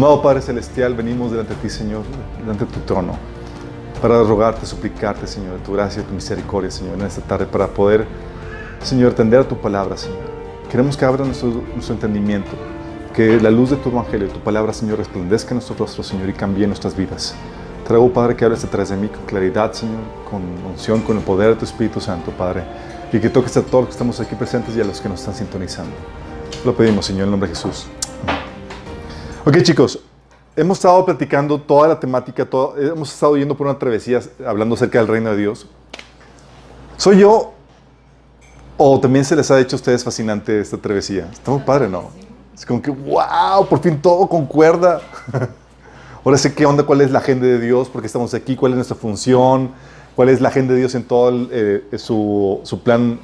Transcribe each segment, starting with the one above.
Amado Padre Celestial, venimos delante de ti, Señor, delante de tu trono, para rogarte, suplicarte, Señor, de tu gracia y tu misericordia, Señor, en esta tarde, para poder, Señor, atender a tu palabra, Señor. Queremos que abra nuestro, nuestro entendimiento, que la luz de tu evangelio, tu palabra, Señor, resplandezca en nuestro rostro, Señor, y cambie nuestras vidas. Te ruego, Padre, que hables detrás de mí con claridad, Señor, con unción, con el poder de tu Espíritu Santo, Padre, y que toques a todos los que estamos aquí presentes y a los que nos están sintonizando. Lo pedimos, Señor, en el nombre de Jesús. Ok, chicos, hemos estado platicando toda la temática, hemos estado yendo por una travesía hablando acerca del reino de Dios. ¿Soy yo o también se les ha hecho a ustedes fascinante esta travesía? Está muy padre, ¿no? Es como que, wow, por fin todo concuerda. Ahora sé qué onda, cuál es la agenda de Dios, por qué estamos aquí, cuál es nuestra función, cuál es la agenda de Dios en todo eh, su, plan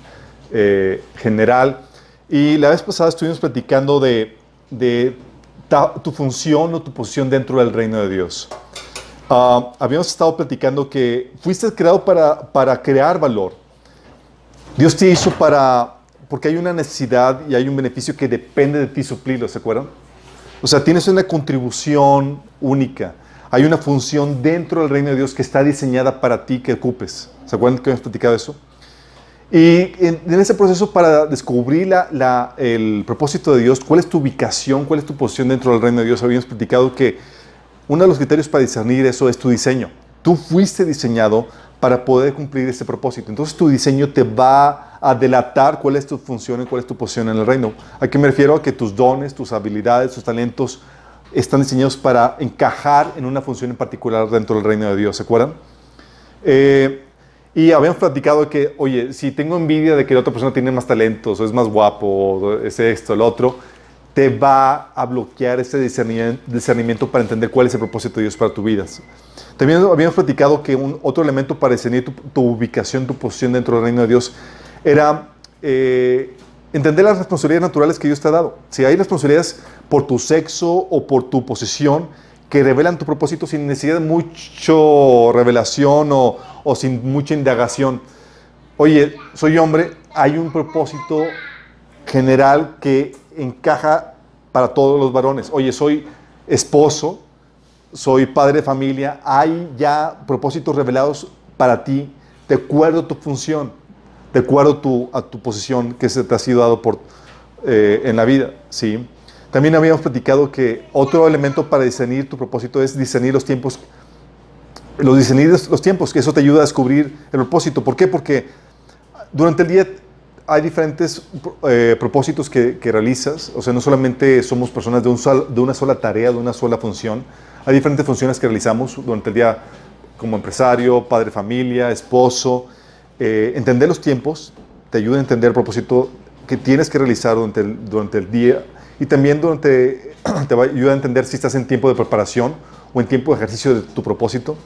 eh, general. Y la vez pasada estuvimos platicando de tu función o tu posición dentro del reino de Dios. Uh, habíamos estado platicando que fuiste creado para, para crear valor. Dios te hizo para, porque hay una necesidad y hay un beneficio que depende de ti suplirlo, ¿se acuerdan? O sea, tienes una contribución única. Hay una función dentro del reino de Dios que está diseñada para ti que ocupes. ¿Se acuerdan que habíamos platicado eso? Y en, ese proceso para descubrir la, el propósito de Dios, cuál es tu ubicación, cuál es tu posición dentro del reino de Dios, habíamos platicado que uno de los criterios para discernir eso es tu diseño. Tú fuiste diseñado para poder cumplir ese propósito. Entonces tu diseño te va a delatar cuál es tu función y cuál es tu posición en el reino. ¿A qué me refiero? A que tus dones, tus habilidades, tus talentos están diseñados para encajar en una función en particular dentro del reino de Dios. ¿Se acuerdan? Eh, y habíamos platicado que, oye, si tengo envidia de que la otra persona tiene más talentos, o es más guapo, o es esto, el otro, te va a bloquear ese discernimiento para entender cuál es el propósito de Dios para tu vida. También habíamos platicado que un otro elemento para discernir tu, ubicación, tu posición dentro del reino de Dios, era eh, entender las responsabilidades naturales que Dios te ha dado. Si hay responsabilidades por tu sexo o por tu posición, que revelan tu propósito sin necesidad de mucho revelación o, o sin mucha indagación. Oye, soy hombre, hay un propósito general que encaja para todos los varones. Oye, soy esposo, soy padre de familia, hay ya propósitos revelados para ti, de acuerdo a tu función, de acuerdo a tu posición que se te ha sido dado por, eh, en la vida. ¿sí? También habíamos platicado que otro elemento para discernir tu propósito es discernir los tiempos, los discernir los tiempos, que eso te ayuda a descubrir el propósito. ¿Por qué? Porque durante el día hay diferentes eh, propósitos que, realizas, o sea, no solamente somos personas de, un de una sola tarea, de una sola función, hay diferentes funciones que realizamos durante el día como empresario, padre familia, esposo. Eh, entender los tiempos te ayuda a entender el propósito que tienes que realizar durante el día y también durante, te va a a entender si estás en tiempo de preparación o en tiempo de ejercicio de tu propósito,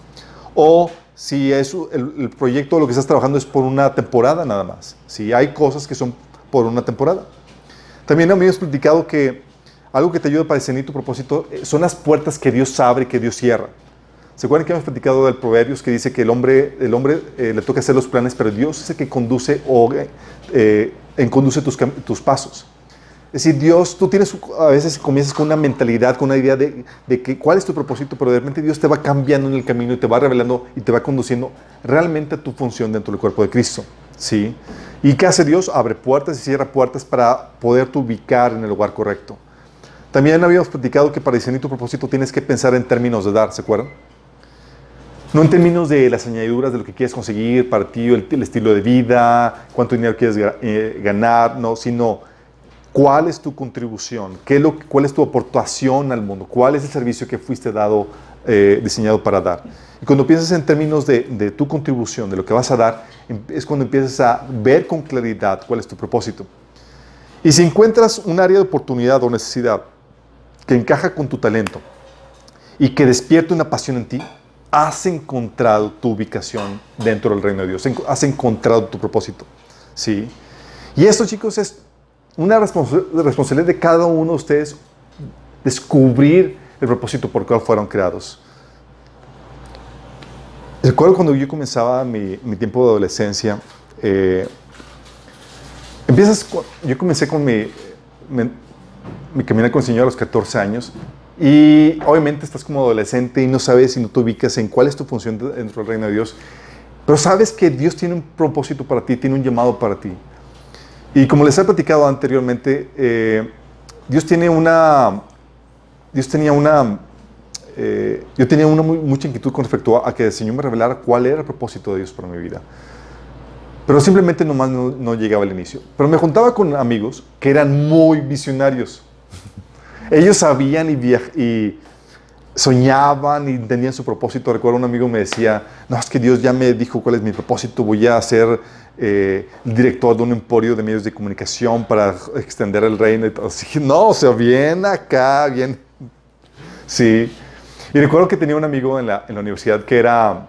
o si es el, el proyecto lo que estás trabajando es por una temporada nada más. Si hay cosas que son por una temporada. También habíamos platicado que algo que te ayuda para discernir tu propósito eh, son las puertas que Dios abre y que Dios cierra. ¿Se acuerdan que hemos platicado del Proverbios que dice que el hombre, el hombre eh, le toca hacer los planes, pero Dios es el que conduce o eh, conduce tus, tus pasos? Es decir, Dios, tú tienes, a veces comienzas con una mentalidad, con una idea de, que, cuál es tu propósito, pero de repente Dios te va cambiando en el camino y te va revelando y te va conduciendo realmente a tu función dentro del cuerpo de Cristo. ¿sí? ¿Y qué hace Dios? Abre puertas y cierra puertas para poderte ubicar en el lugar correcto. También habíamos platicado que para diseñar tu propósito tienes que pensar en términos de dar, ¿se acuerdan? No en términos de las añadiduras de lo que quieres conseguir para ti, el, el estilo de vida, cuánto dinero quieres eh, ganar, no, sino ¿Cuál es tu contribución? ¿Qué lo, ¿Cuál es tu aportación al mundo? ¿Cuál es el servicio que fuiste dado, eh, diseñado para dar? Y cuando piensas en términos de, tu contribución, de lo que vas a dar, em, es cuando empiezas a ver con claridad cuál es tu propósito. Y si encuentras un área de oportunidad o necesidad que encaja con tu talento y que despierta una pasión en ti, has encontrado tu ubicación dentro del reino de Dios, has encontrado tu propósito. ¿sí? Y esto, chicos, es una responsabilidad de cada uno de ustedes descubrir el propósito por el cual fueron creados. Recuerdo cuando yo comenzaba mi, tiempo de adolescencia, eh, empiezas, yo comencé con mi, mi, mi camino con el Señor a los 14 años Y obviamente estás como adolescente y no sabes y no te ubicas en cuál es tu función dentro del reino de Dios. Pero sabes que Dios tiene un propósito para ti, tiene un llamado para ti. Y como les he platicado anteriormente, eh, Dios tiene una, Dios tenía una, eh, yo tenía una mucha inquietud con respecto a, que el Señor me revelara cuál era el propósito de Dios para mi vida. Pero simplemente nomás no, no llegaba al inicio. Pero me juntaba con amigos que eran muy visionarios. Ellos sabían y, y soñaban y tenían su propósito. Recuerdo un amigo me decía, no, es que Dios ya me dijo cuál es mi propósito, voy a ser eh, director de un emporio de medios de comunicación para extender el reino. Y todo. Así, no, o sea, bien acá, bien. Sí. Y recuerdo que tenía un amigo en la, universidad que era,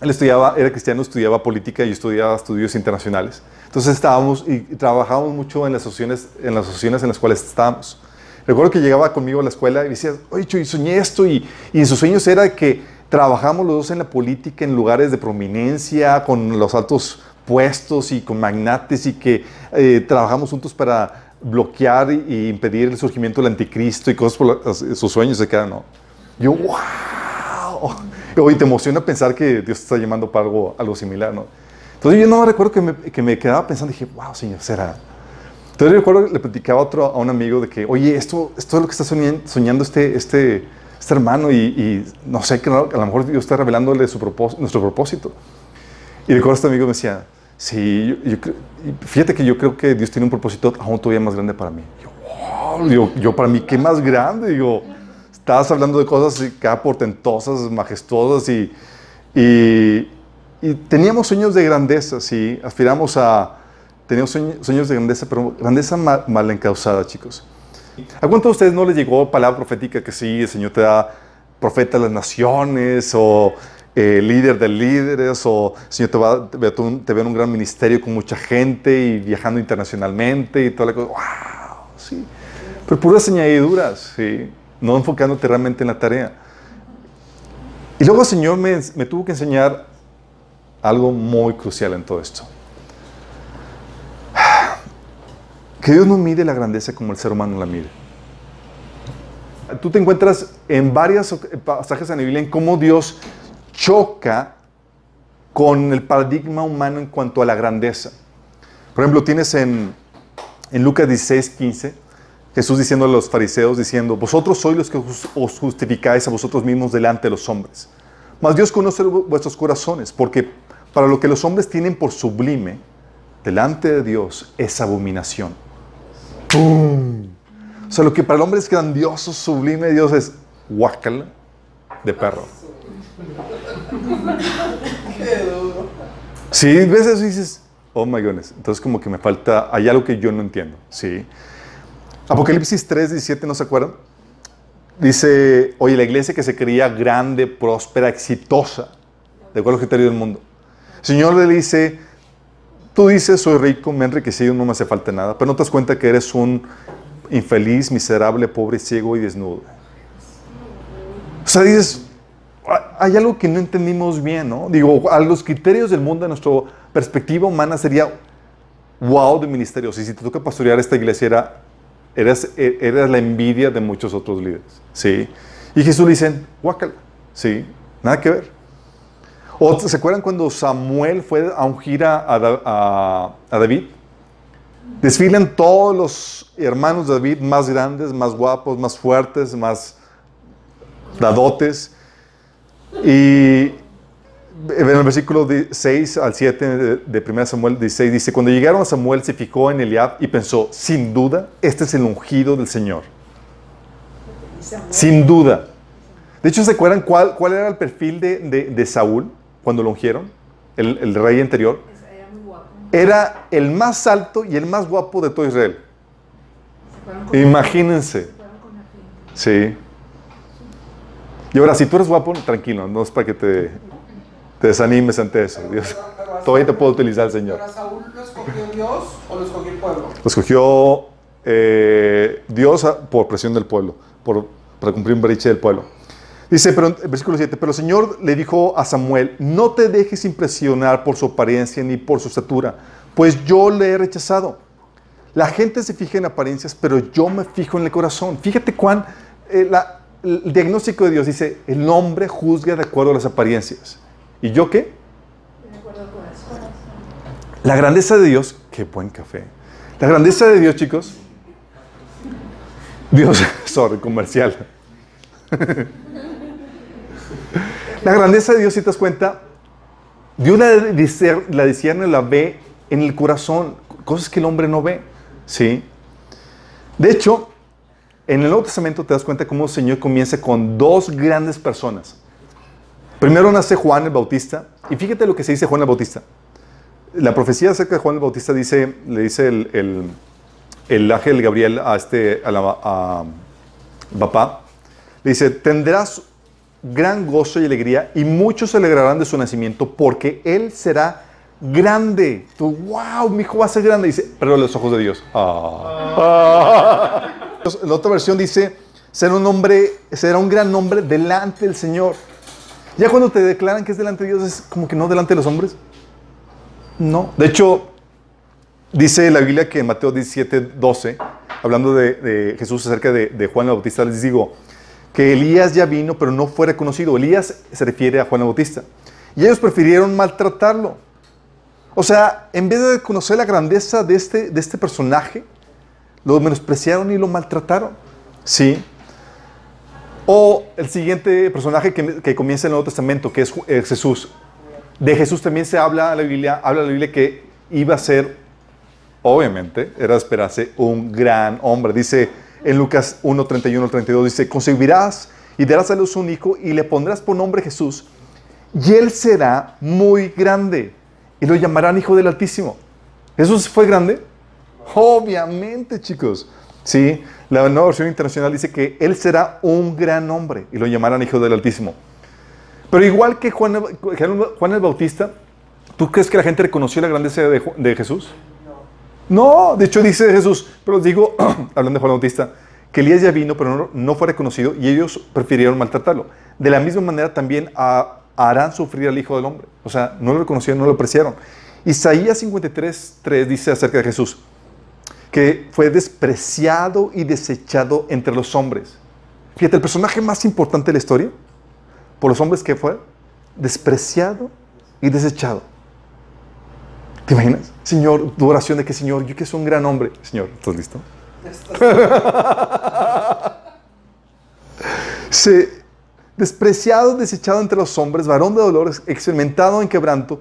él estudiaba, era cristiano, estudiaba política y estudiaba estudios internacionales. Entonces estábamos y, trabajábamos mucho en las asociaciones en las, asociaciones en las cuales estábamos. Recuerdo que llegaba conmigo a la escuela y decía, oye, y soñé esto, y, y en sus sueños era que trabajamos los dos en la política en lugares de prominencia, con los altos puestos y con magnates, y que eh, trabajamos juntos para bloquear y, impedir el surgimiento del anticristo y cosas por sus sueños se quedan, ¿no? Yo, wow. Hoy te emociona pensar que Dios te está llamando para algo, algo similar, ¿no? Entonces yo no recuerdo que me, que me quedaba pensando, dije, wow, Señor, será. Entonces recuerdo, le platicaba a, otro, a un amigo de que, oye, esto, esto es lo que está soñando, este, este, este hermano y, no sé, que a lo mejor Dios está revelándole su propósito, nuestro propósito. Y recuerdo este amigo me decía, sí, fíjate que yo creo que Dios tiene un propósito aún todavía más grande para mí. Yo, yo, para mí, ¿qué más grande? Digo, estabas hablando de cosas cada portentosas, majestuosas y, y, teníamos sueños de grandeza, sí, aspiramos a Teníamos sueños de grandeza, pero grandeza mal, encausada, chicos. ¿A cuántos de ustedes no les llegó palabra profética que sí, el Señor te da profeta de las naciones o eh, líder de líderes o Señor te, va, te, ve, en un gran ministerio con mucha gente y viajando internacionalmente y toda la cosa? ¡Wow! Sí. Pero puras añadiduras, ¿sí? No enfocándote realmente en la tarea. Y luego el Señor me, me tuvo que enseñar algo muy crucial en todo esto. que Dios no mide la grandeza como el ser humano la mide. Tú te encuentras en varios pasajes en la Biblia en cómo Dios choca con el paradigma humano en cuanto a la grandeza. Por ejemplo, tienes en, en Lucas 16, 15, Jesús diciendo a los fariseos, diciendo, vosotros sois los que os justificáis a vosotros mismos delante de los hombres. Mas Dios conoce vuestros corazones, porque para lo que los hombres tienen por sublime, delante de Dios es abominación. ¡Pum! O sea, lo que para el hombre es grandioso, sublime, Dios es guacal de perro. Si ves eso y dices, oh my goodness, entonces como que me falta, hay algo que yo no entiendo, ¿sí? Apocalipsis 3, 17, ¿no se acuerdan? Dice, oye, la iglesia que se creía grande, próspera, exitosa, de acuerdo al criterio del mundo. El Señor le dice, Tú dices, soy rico, me he enriquecido, no me hace falta nada, pero no te das cuenta que eres un infeliz, miserable, pobre, ciego y desnudo. O sea, dices, hay algo que no entendimos bien, ¿no? Digo, a los criterios del mundo, a nuestra perspectiva humana sería wow de ministerios. Y si te toca pastorear esta iglesia, era, eras, eras la envidia de muchos otros líderes, ¿sí? Y Jesús le dice, guácala, ¿sí? Nada que ver. ¿O se acuerdan cuando Samuel fue a ungir a, a, David? Desfilan todos los hermanos de David más grandes, más guapos, más fuertes, más dadotes. Y en el versículo 6 al 7 de 1 Samuel 16 dice, cuando llegaron a Samuel se fijó en Eliab y pensó, sin duda, este es el ungido del Señor. Sin duda. De hecho, ¿se acuerdan cuál, cuál era el perfil de, de Saúl? cuando lo ungieron, el, rey anterior, era, muy guapo. era el más alto y el más guapo de todo Israel. Imagínense. Sí. Y ahora, si tú eres guapo, tranquilo, no es para que te, te desanimes ante eso. Dios, todavía te puedo utilizar el Señor. ¿Pero Saúl lo escogió Dios o lo escogió el pueblo? Lo escogió eh, Dios por presión del pueblo, por, para cumplir un breche del pueblo. Dice, pero, versículo 7, pero el Señor le dijo a Samuel, no te dejes impresionar por su apariencia ni por su estatura, pues yo le he rechazado. La gente se fija en apariencias, pero yo me fijo en el corazón. Fíjate cuán, eh, el diagnóstico de Dios dice, el hombre juzga de acuerdo a las apariencias. ¿Y yo qué? De acuerdo con eso. La grandeza de Dios, qué buen café. La grandeza de Dios, chicos. Dios, sorry, comercial. La grandeza de Dios, si te das cuenta, Dios la, la discierne, la ve en el corazón, cosas que el hombre no ve. ¿Sí? De hecho, en el Nuevo Testamento te das cuenta cómo el Señor comienza con dos grandes personas. Primero nace Juan el Bautista, y fíjate lo que se dice Juan el Bautista. La profecía acerca de Juan el Bautista dice, le dice el, el- el ángel Gabriel a este a, la- a papá, le dice, tendrás gran gozo y alegría y muchos se alegrarán de su nacimiento porque él será grande. Tú, wow, mi hijo va a ser grande. Dice, pero los ojos de Dios. Ah. La otra versión dice, será un hombre, será un gran hombre delante del Señor. Ya cuando te declaran que es delante de Dios, es como que no delante de los hombres. No. De hecho, dice la Biblia que en Mateo 17, 12, hablando de, de Jesús acerca de, Juan el Bautista, les digo que Elías ya vino, pero no fue reconocido. Elías se refiere a Juan el Bautista. Y ellos prefirieron maltratarlo. O sea, en vez de conocer la grandeza de este, de este personaje, lo menospreciaron y lo maltrataron. Sí. O el siguiente personaje que, que comienza en el Nuevo Testamento, que es es Jesús. De Jesús también se habla la Biblia, habla la Biblia que iba a ser, obviamente, era esperarse un gran hombre. Dice en Lucas 1, 31 al 32, dice, concebirás y darás a luz un hijo y le pondrás por nombre Jesús y él será muy grande y lo llamarán Hijo del Altísimo. ¿Jesús fue grande? Obviamente, chicos. Sí, la nueva versión internacional dice que él será un gran hombre y lo llamarán Hijo del Altísimo. Pero igual que Juan, Juan el Bautista, ¿tú crees que la gente reconoció la grandeza de, Jesús? No, de hecho dice Jesús, pero digo, hablando de Juan el Bautista, que Elías ya vino, pero no, no fue reconocido y ellos prefirieron maltratarlo. De la misma manera también harán sufrir al Hijo del Hombre. O sea, no lo reconocieron, no lo apreciaron. Isaías 53, 3 dice acerca de Jesús, que fue despreciado y desechado entre los hombres. Fíjate, el personaje más importante de la historia, por los hombres que fue, despreciado y desechado. ¿Te imaginas? Señor, tu oración de que, Señor, yo que soy un gran hombre. Señor, ¿estás listo? Se, despreciado, desechado entre los hombres, varón de dolores, experimentado en quebranto,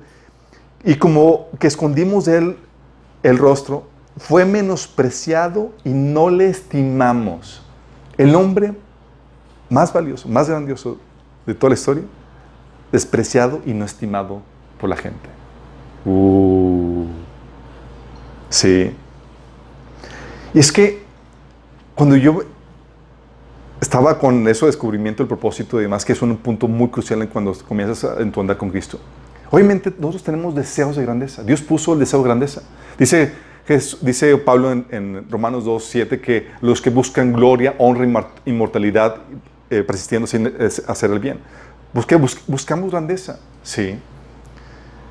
y como que escondimos de él el rostro, fue menospreciado y no le estimamos. El hombre más valioso, más grandioso de toda la historia, despreciado y no estimado por la gente. Uh, sí. Y es que cuando yo estaba con eso de descubrimiento, el propósito y demás, que es un punto muy crucial en cuando comienzas a, en tu andar con Cristo. Obviamente nosotros tenemos deseos de grandeza. Dios puso el deseo de grandeza. Dice, Dice Pablo en, Romanos 2, 7 que los que buscan gloria, honra y inmortalidad, eh, persistiendo sin eh, hacer el bien. Busque- bus- buscamos grandeza, sí.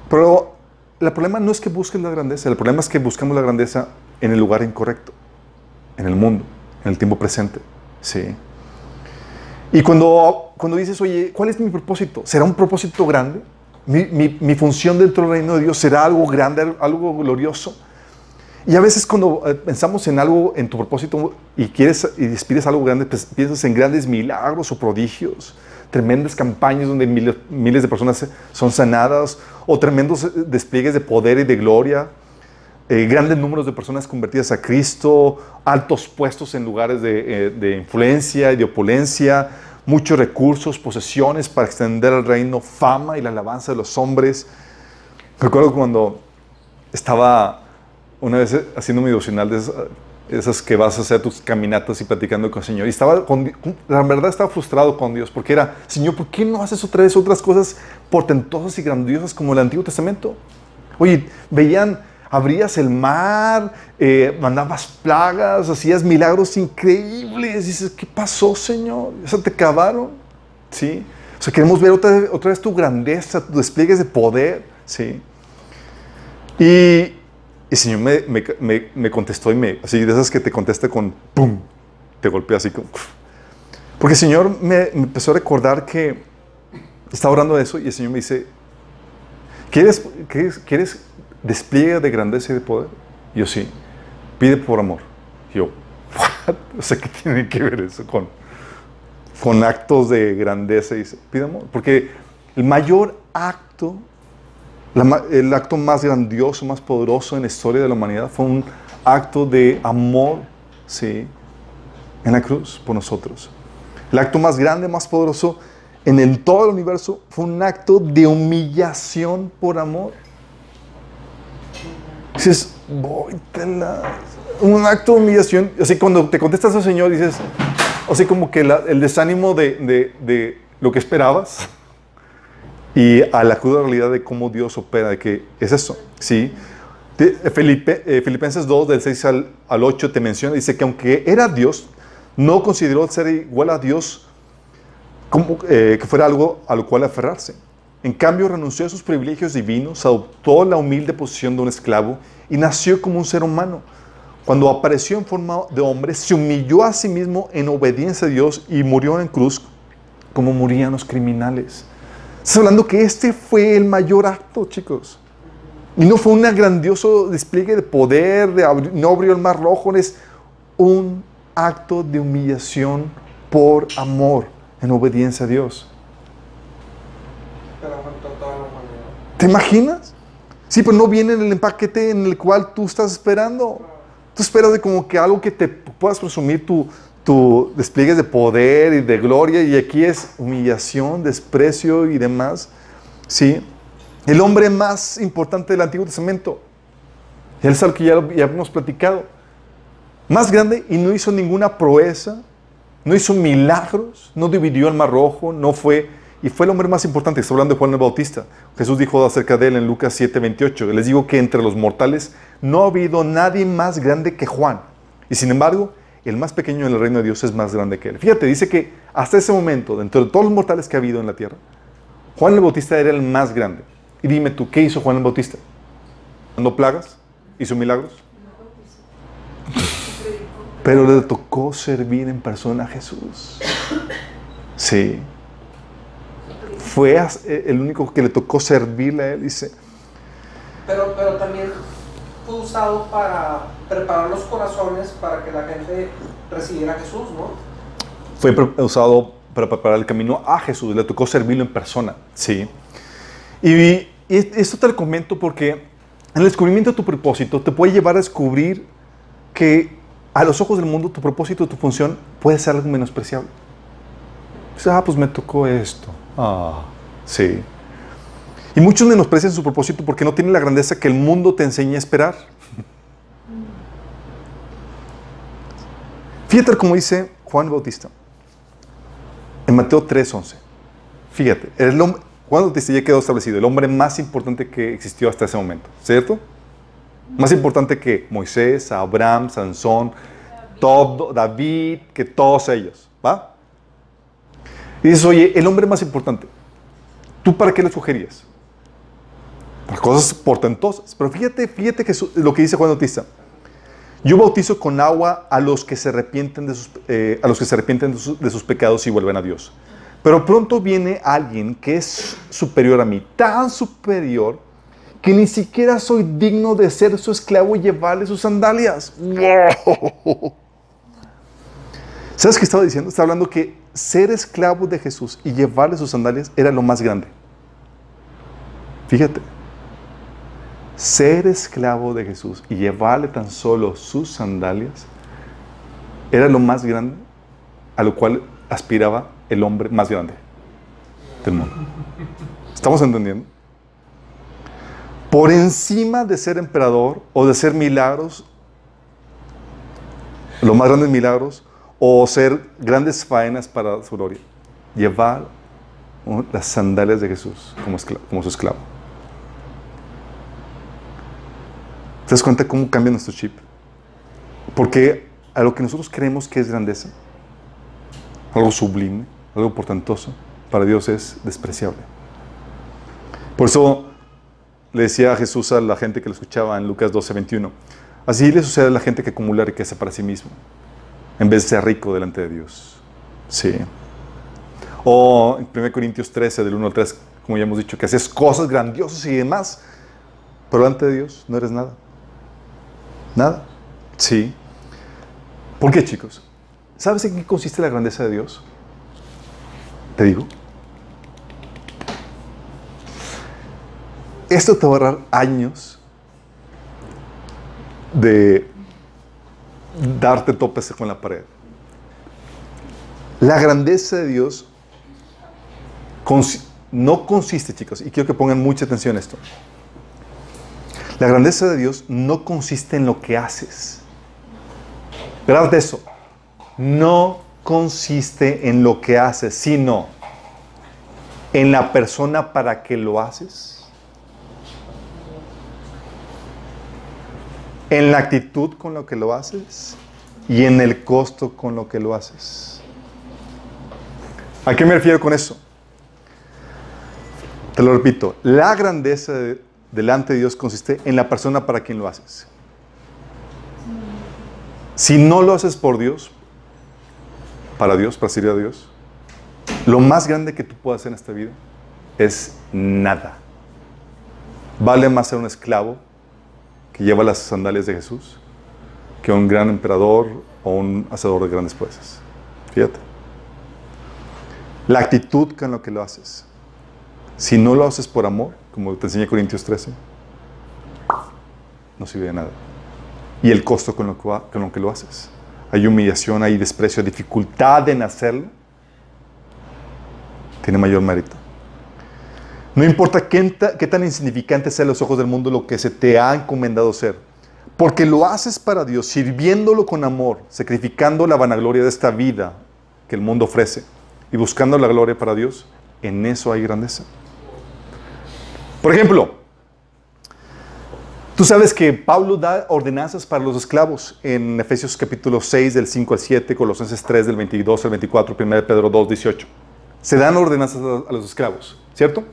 Pero el problema no es que busques la grandeza, el problema es que buscamos la grandeza en el lugar incorrecto, en el mundo, en el tiempo presente, sí. Y cuando, cuando dices, oye, ¿cuál es mi propósito? ¿Será un propósito grande? ¿Mi, mi- mi función dentro del reino de Dios será algo grande, algo glorioso? Y a veces cuando eh, pensamos en algo, en tu propósito, y quieres y despides algo grande, pues, piensas en grandes milagros o prodigios, tremendas campañas donde miles, miles de personas son sanadas, o tremendos eh, despliegues de poder y de gloria, eh, grandes números de personas convertidas a Cristo, altos puestos en lugares de, eh, de influencia y de opulencia, muchos recursos, posesiones para extender el reino, fama y la alabanza de los hombres. Recuerdo cuando estaba una vez haciendo mi devocional de esas, esas que vas a hacer tus caminatas y platicando con el Señor. Y estaba, con, la verdad estaba frustrado con Dios porque era, Señor, ¿por qué no haces otra vez otras cosas portentosas y grandiosas como el Antiguo Testamento? Oye, veían, abrías el mar, eh, mandabas plagas, hacías milagros increíbles. dices, ¿qué pasó, Señor? ¿Eso te acabaron? ¿Sí? O sea, queremos ver otra, otra vez tu grandeza, tus despliegues de poder. ¿Sí? Y, y el Señor me, me- me- me contestó y me, así de esas que te contesta con ¡pum! Te golpea así como... Porque el Señor me, me empezó a recordar que estaba orando de eso y el Señor me dice, ¿quieres, quieres, quieres despliegue de grandeza y de poder? Y yo sí, pide por amor. Y yo, ¿what? O sea, ¿qué tiene que ver eso con, con actos de grandeza? Y dice, pide amor. Porque el mayor acto, la el acto más grandioso, más poderoso en la historia de la humanidad fue un acto de amor, ¿sí? En la cruz por nosotros. El acto más grande, más poderoso en el, todo el universo fue un acto de humillación por amor. Dices, voy, un acto de humillación. Así cuando te contestas al Señor, dices, así como que la- el desánimo de, de- de lo que esperabas y a la cruda realidad de cómo Dios opera, de que es eso, ¿sí? De- Filipe- eh, Filipenses 2, del 6 al, al 8, te menciona, dice que aunque era Dios, no consideró ser igual a Dios como, eh, que fuera algo a lo cual aferrarse. En cambio, renunció a sus privilegios divinos, adoptó la humilde posición de un esclavo y nació como un ser humano. Cuando apareció en forma de hombre, se humilló a sí mismo en obediencia a Dios y murió en cruz como morían los criminales. Estás hablando que este fue el mayor acto, chicos. Y no fue un grandioso despliegue de poder, de abri- no abrió el mar rojo, es un acto de humillación por amor, en obediencia a Dios. ¿Te imaginas? Sí, pero no viene en el empaquete en el cual tú estás esperando. Tú esperas de como que algo que te puedas presumir tu, tu despliegues de poder y de gloria y aquí es humillación, desprecio y demás. Sí. El hombre más importante del Antiguo Testamento. Él es algo que ya, hemos platicado. Más grande y no hizo ninguna proeza, no hizo milagros, no dividió el mar rojo, no fue, y fue el hombre más importante. Está hablando de Juan el Bautista. Jesús dijo acerca de él en Lucas 7, 28. Les digo que entre los mortales no ha habido nadie más grande que Juan. Y sin embargo, el más pequeño en el reino de Dios es más grande que él. Fíjate, dice que hasta ese momento, dentro de todos los mortales que ha habido en la tierra, Juan el Bautista era el más grande. Y dime tú, ¿qué hizo Juan el Bautista? ¿Mandó plagas? ¿Hizo milagros? Pero le tocó servir en persona a Jesús. Sí. Fue eh, el único que le tocó servirle a él. Dice, Pero, pero también fue usado para preparar los corazones para que la gente recibiera a Jesús, ¿no? fue usado para preparar el camino a Jesús. Le tocó servirlo en persona. Sí. Y, esto te lo comento porque el descubrimiento de tu propósito te puede llevar a descubrir que a los ojos del mundo tu propósito, tu función puede ser algo menospreciable. Ah, pues me tocó esto. Ah, sí. Y muchos menosprecian su propósito porque no tienen la grandeza que el mundo te enseña a esperar. Fíjate como dice Juan Bautista en Mateo 3:11. Fíjate, Juan Bautista ya quedó establecido, el hombre más importante que existió hasta ese momento, ¿cierto? Más importante que Moisés, Abraham, Sansón, todo, David, que todos ellos, ¿va? Y dices, oye, el hombre más importante, ¿tú para qué le sugerías? Para cosas portentosas. Pero fíjate, fíjate que lo que dice Juan Bautista. Yo bautizo con agua a los que se arrepienten de sus, eh, a los que se arrepienten de sus, pecados y vuelven a Dios. Pero pronto viene alguien que es superior a mí, tan superior que ni siquiera soy digno de ser su esclavo y llevarle sus sandalias. ¡Wow! ¿Sabes qué estaba diciendo? Estaba hablando que ser esclavo de Jesús y llevarle sus sandalias era lo más grande. Fíjate. Ser esclavo de Jesús y llevarle tan solo sus sandalias era lo más grande a lo cual aspiraba el hombre más grande del mundo. ¿Estamos entendiendo? Por encima de ser emperador o de ser milagros, los más grandes milagros, o ser grandes faenas para su gloria, llevar las sandalias de Jesús como, como su esclavo. ¿Te das cuenta cómo cambia nuestro chip? Porque a lo que nosotros creemos que es grandeza, algo sublime, algo portentoso, para Dios es despreciable. Por eso le decía Jesús a la gente que lo escuchaba en Lucas 12, 21, así le sucede a la gente que acumula riqueza para sí mismo, en vez de ser rico delante de Dios. Sí. O en 1 Corintios 13, del 1 al 3, como ya hemos dicho, que haces cosas grandiosas y demás, pero delante de Dios no eres nada. Nada. Sí. ¿Por qué, chicos? ¿Sabes en qué consiste la grandeza de Dios? Te digo. Esto te va a ahorrar años de darte topes con la pared. La grandeza de Dios no consiste, chicos, y quiero que pongan mucha atención a esto. La grandeza de Dios no consiste en lo que haces. de eso. No consiste en lo que haces, sino en la persona para que lo haces. En la actitud con lo que lo haces y en el costo con lo que lo haces. ¿A qué me refiero con eso? Te lo repito, la grandeza delante de Dios consiste en la persona para quien lo haces. Si no lo haces por Dios, para Dios, para servir a Dios, lo más grande que tú puedas hacer en esta vida es nada. Vale más ser un esclavo que lleva las sandalias de Jesús que un gran emperador o un hacedor de grandes proezas. Fíjate. La actitud con lo que lo haces. Si no lo haces por amor, como te enseña Corintios 13, no sirve de nada. Y el costo con lo que, lo haces. Hay humillación, hay desprecio, dificultad en hacerlo. Tiene mayor mérito. No importa qué, qué tan insignificante sea a los ojos del mundo lo que se te ha encomendado ser. Porque lo haces para Dios, sirviéndolo con amor, sacrificando la vanagloria de esta vida que el mundo ofrece y buscando la gloria para Dios, en eso hay grandeza. Por ejemplo, tú sabes que Pablo da ordenanzas para los esclavos en Efesios capítulo 6 del 5 al 7, Colosenses 3 del 22 al 24, 1 Pedro 2, 18. Se dan ordenanzas a los esclavos, ¿cierto?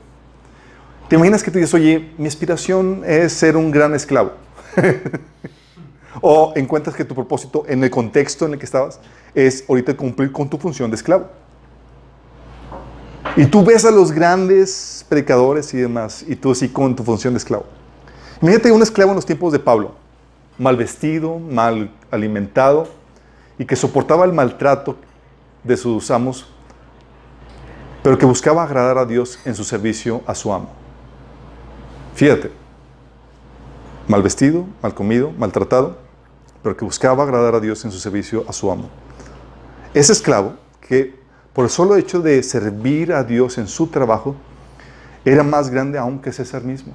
¿Te imaginas que tú dices, oye, mi aspiración es ser un gran esclavo? o encuentras que tu propósito en el contexto en el que estabas es ahorita cumplir con tu función de esclavo. Y tú ves a los grandes predicadores y demás, y tú así con tu función de esclavo. Imagínate un esclavo en los tiempos de Pablo, mal vestido, mal alimentado, y que soportaba el maltrato de sus amos, pero que buscaba agradar a Dios en su servicio a su amo. Fíjate, mal vestido, mal comido, maltratado, pero que buscaba agradar a Dios en su servicio a su amo. Ese esclavo que por el solo hecho de servir a Dios en su trabajo, era más grande aún que César mismo.